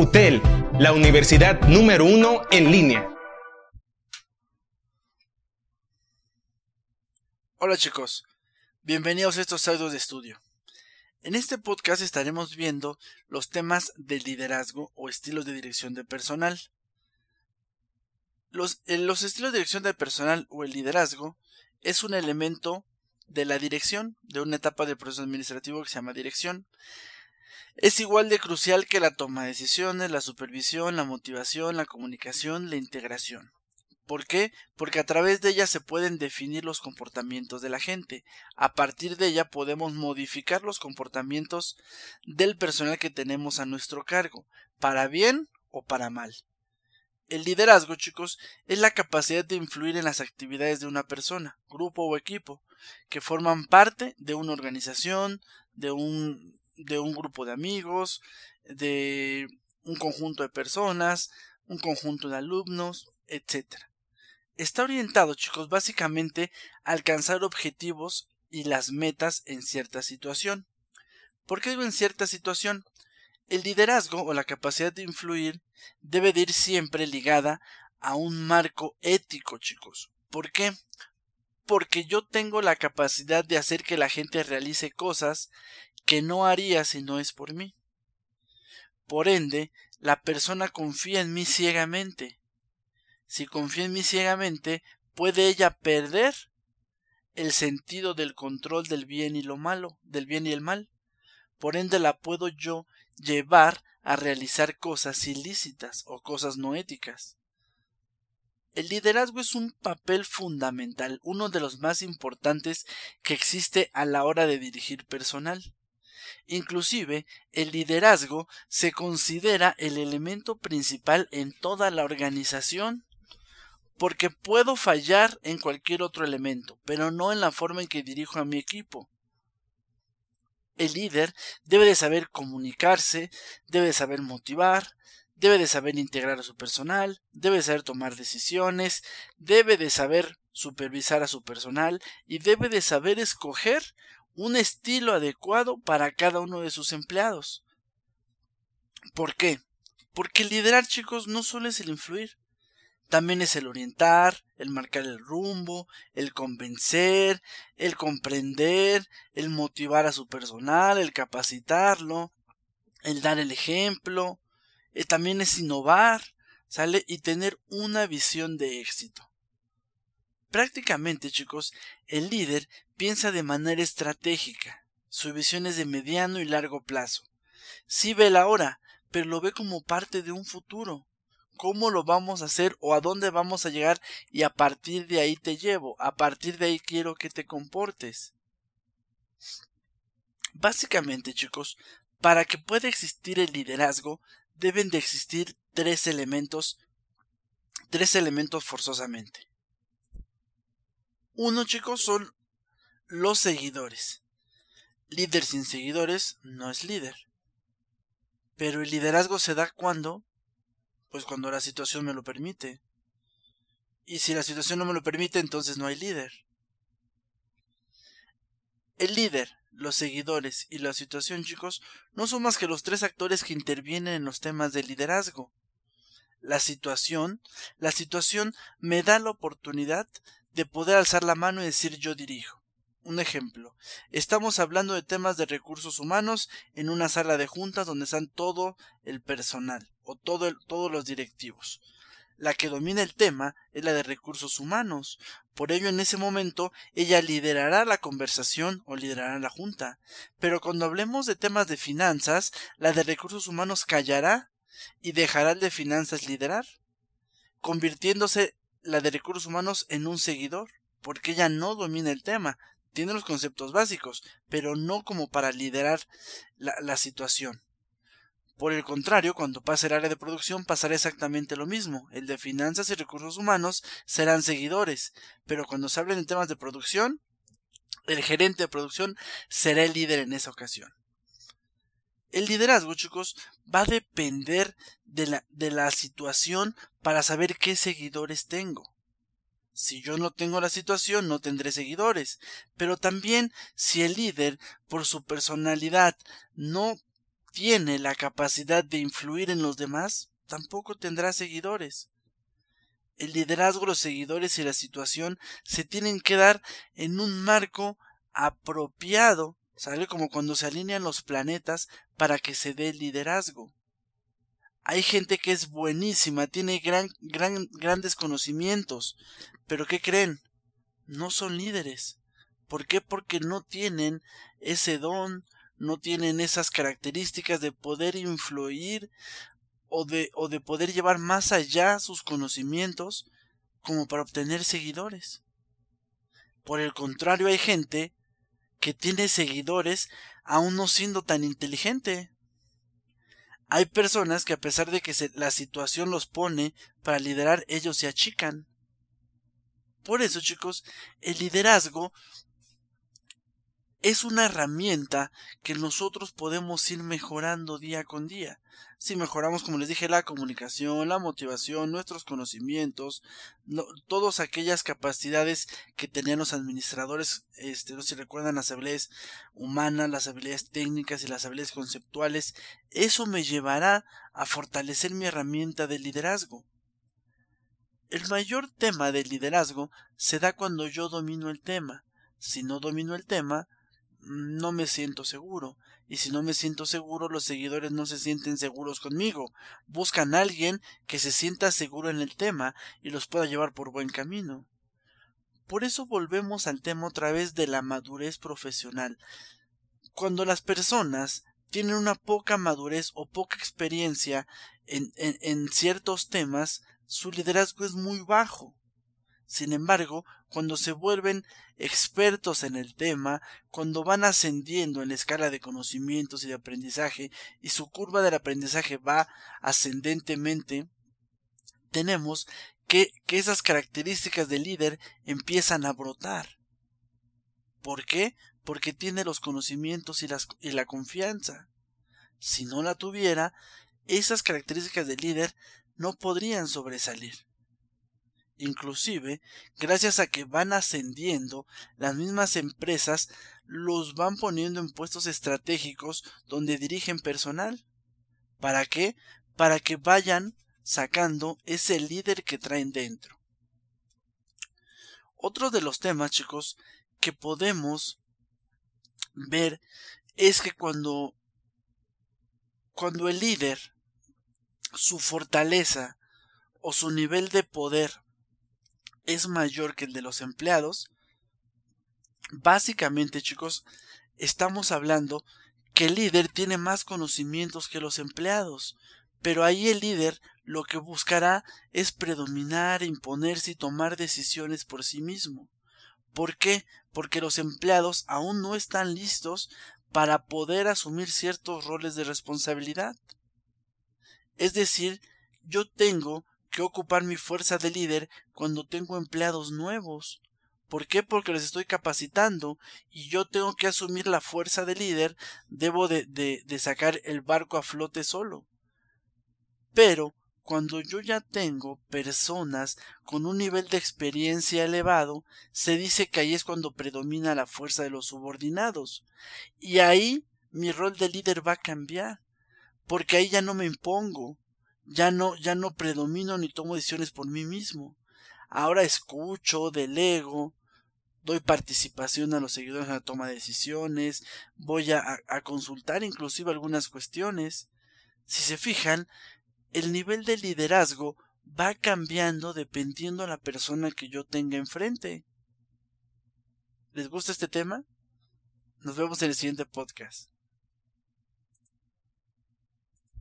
UTEL, la universidad número uno en línea. Hola chicos, bienvenidos a estos audios de estudio. En este podcast estaremos viendo los temas del liderazgo o estilos de dirección de personal. Los, los estilos de dirección de personal o el liderazgo es un elemento de la dirección, de una etapa del proceso administrativo que se llama dirección. Es igual de crucial que la toma de decisiones, la supervisión, la motivación, la comunicación, la integración. ¿Por qué? Porque a través de ella se pueden definir los comportamientos de la gente. A partir de ella podemos modificar los comportamientos del personal que tenemos a nuestro cargo, para bien o para mal. El liderazgo, chicos, es la capacidad de influir en las actividades de una persona, grupo o equipo, que forman parte de una organización, de un, de un grupo de amigos, de un conjunto de personas, un conjunto de alumnos, etc. Está orientado, chicos, básicamente a alcanzar objetivos y las metas en cierta situación. ¿Por qué digo en cierta situación? El liderazgo o la capacidad de influir debe de ir siempre ligada a un marco ético, chicos. ¿Por qué? Porque yo tengo la capacidad de hacer que la gente realice cosas que no haría si no es por mí. Por ende, la persona confía en mí ciegamente. Si confía en mí ciegamente, puede ella perder el sentido del control del bien y lo malo, del bien y el mal. Por ende la puedo yo llevar a realizar cosas ilícitas o cosas no éticas. El liderazgo es un papel fundamental, uno de los más importantes que existe a la hora de dirigir personal. Inclusive, el liderazgo se considera el elemento principal en toda la organización, porque puedo fallar en cualquier otro elemento, pero no en la forma en que dirijo a mi equipo. El líder debe de saber comunicarse, debe de saber motivar, debe de saber integrar a su personal, debe de saber tomar decisiones, debe de saber supervisar a su personal y debe de saber escoger un estilo adecuado para cada uno de sus empleados. ¿Por qué? Porque liderar, chicos, no solo es el influir, también es el orientar, el marcar el rumbo, el convencer, el comprender, el motivar a su personal, el capacitarlo, el dar el ejemplo, eh, también es innovar, ¿sale? Y tener una visión de éxito. Prácticamente, chicos, el líder piensa de manera estratégica. Su visión es de mediano y largo plazo. Sí ve la hora, pero lo ve como parte de un futuro cómo lo vamos a hacer o a dónde vamos a llegar y a partir de ahí te llevo, a partir de ahí quiero que te comportes. Básicamente, chicos, para que pueda existir el liderazgo, deben de existir tres elementos, tres elementos forzosamente. Uno, chicos, son los seguidores. Líder sin seguidores no es líder. Pero el liderazgo se da cuando pues cuando la situación me lo permite. Y si la situación no me lo permite, entonces no hay líder. El líder, los seguidores y la situación, chicos, no son más que los tres actores que intervienen en los temas de liderazgo. La situación, la situación me da la oportunidad de poder alzar la mano y decir yo dirijo. Un ejemplo, estamos hablando de temas de recursos humanos en una sala de juntas donde están todo el personal o todo todos los directivos. La que domina el tema es la de recursos humanos. Por ello, en ese momento, ella liderará la conversación o liderará la junta. Pero cuando hablemos de temas de finanzas, la de recursos humanos callará y dejará el de finanzas liderar, convirtiéndose la de recursos humanos en un seguidor, porque ella no domina el tema, tiene los conceptos básicos, pero no como para liderar la, situación. Por el contrario, cuando pase el área de producción pasará exactamente lo mismo. El de finanzas y recursos humanos serán seguidores, pero cuando se hablen de temas de producción, el gerente de producción será el líder en esa ocasión. El liderazgo, chicos, va a depender de la, de la situación para saber qué seguidores tengo. Si yo no tengo la situación, no tendré seguidores. Pero también si el líder, por su personalidad, no tiene la capacidad de influir en los demás, tampoco tendrá seguidores. El liderazgo, los seguidores y la situación se tienen que dar en un marco apropiado, ¿sale? Como cuando se alinean los planetas para que se dé el liderazgo. Hay gente que es buenísima, tiene gran, gran, grandes conocimientos, pero ¿qué creen? No son líderes. ¿Por qué? Porque no tienen ese don, no tienen esas características de poder influir o de, o de poder llevar más allá sus conocimientos como para obtener seguidores. Por el contrario, hay gente que tiene seguidores aún no siendo tan inteligente. Hay personas que a pesar de que la situación los pone para liderar, ellos se achican. Por eso, chicos, el liderazgo es una herramienta que nosotros podemos ir mejorando día con día. Si mejoramos, como les dije, la comunicación, la motivación, nuestros conocimientos, todas aquellas capacidades que tenían los administradores, este, no sé si recuerdan las habilidades humanas, las habilidades técnicas y las habilidades conceptuales, eso me llevará a fortalecer mi herramienta de liderazgo. El mayor tema del liderazgo se da cuando yo domino el tema. Si no domino el tema, no me siento seguro. Y si no me siento seguro, los seguidores no se sienten seguros conmigo. Buscan a alguien que se sienta seguro en el tema y los pueda llevar por buen camino. Por eso volvemos al tema otra vez de la madurez profesional. Cuando las personas tienen una poca madurez o poca experiencia en, en, en ciertos temas, su liderazgo es muy bajo. Sin embargo, cuando se vuelven expertos en el tema, cuando van ascendiendo en la escala de conocimientos y de aprendizaje y su curva del aprendizaje va ascendentemente, tenemos que, esas características del líder empiezan a brotar. ¿Por qué? Porque tiene los conocimientos y la confianza. Si no la tuviera, esas características del líder no podrían sobresalir. Inclusive, gracias a que van ascendiendo, las mismas empresas los van poniendo en puestos estratégicos donde dirigen personal. ¿Para qué? Para que vayan sacando ese líder que traen dentro. Otro de los temas, chicos, que podemos ver es que cuando cuando el líder su fortaleza o su nivel de poder es mayor que el de los empleados, básicamente chicos, estamos hablando que el líder tiene más conocimientos que los empleados, pero ahí el líder lo que buscará es predominar, imponerse y tomar decisiones por sí mismo. ¿Por qué? Porque los empleados aún no están listos para poder asumir ciertos roles de responsabilidad. Es decir, yo tengo que ocupar mi fuerza de líder cuando tengo empleados nuevos. ¿Por qué? Porque les estoy capacitando y yo tengo que asumir la fuerza de líder, debo de, de, de sacar el barco a flote solo. Pero cuando yo ya tengo personas con un nivel de experiencia elevado, se dice que ahí es cuando predomina la fuerza de los subordinados. Y ahí mi rol de líder va a cambiar, porque ahí ya no me impongo, ya no, ya no predomino ni tomo decisiones por mí mismo. Ahora escucho, delego, doy participación a los seguidores en la toma de decisiones, voy a, a consultar inclusive algunas cuestiones. Si se fijan, el nivel de liderazgo va cambiando dependiendo de la persona que yo tenga enfrente. ¿Les gusta este tema? Nos vemos en el siguiente podcast.